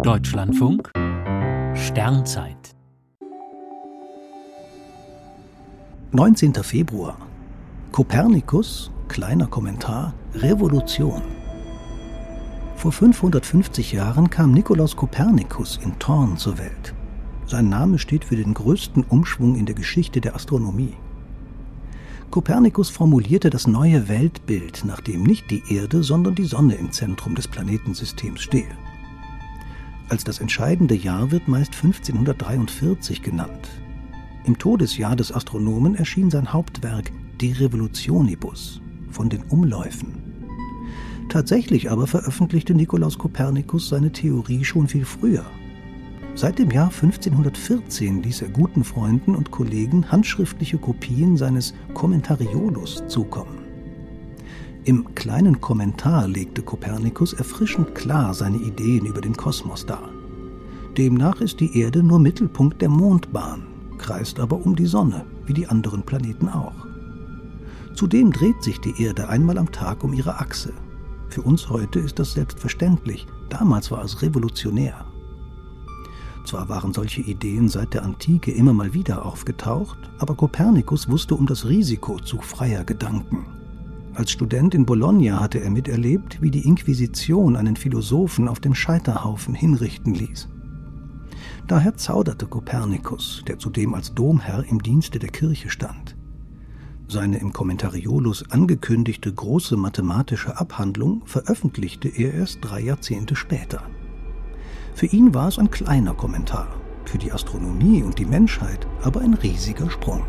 Deutschlandfunk Sternzeit 19. Februar Kopernikus, kleiner Kommentar, Revolution. Vor 550 Jahren kam Nikolaus Kopernikus in Thorn zur Welt. Sein Name steht für den größten Umschwung in der Geschichte der Astronomie. Kopernikus formulierte das neue Weltbild, nach dem nicht die Erde, sondern die Sonne im Zentrum des Planetensystems stehe. Als das entscheidende Jahr wird meist 1543 genannt. Im Todesjahr des Astronomen erschien sein Hauptwerk De Revolutionibus von den Umläufen. Tatsächlich aber veröffentlichte Nikolaus Kopernikus seine Theorie schon viel früher, Seit dem Jahr 1514 ließ er guten Freunden und Kollegen handschriftliche Kopien seines Commentariolus zukommen. Im kleinen Kommentar legte Kopernikus erfrischend klar seine Ideen über den Kosmos dar. Demnach ist die Erde nur Mittelpunkt der Mondbahn, kreist aber um die Sonne, wie die anderen Planeten auch. Zudem dreht sich die Erde einmal am Tag um ihre Achse. Für uns heute ist das selbstverständlich, damals war es revolutionär. Zwar waren solche Ideen seit der Antike immer mal wieder aufgetaucht, aber Kopernikus wusste um das Risiko zu freier Gedanken. Als Student in Bologna hatte er miterlebt, wie die Inquisition einen Philosophen auf dem Scheiterhaufen hinrichten ließ. Daher zauderte Kopernikus, der zudem als Domherr im Dienste der Kirche stand. Seine im Kommentariolus angekündigte große mathematische Abhandlung veröffentlichte er erst drei Jahrzehnte später. Für ihn war es ein kleiner Kommentar, für die Astronomie und die Menschheit aber ein riesiger Sprung.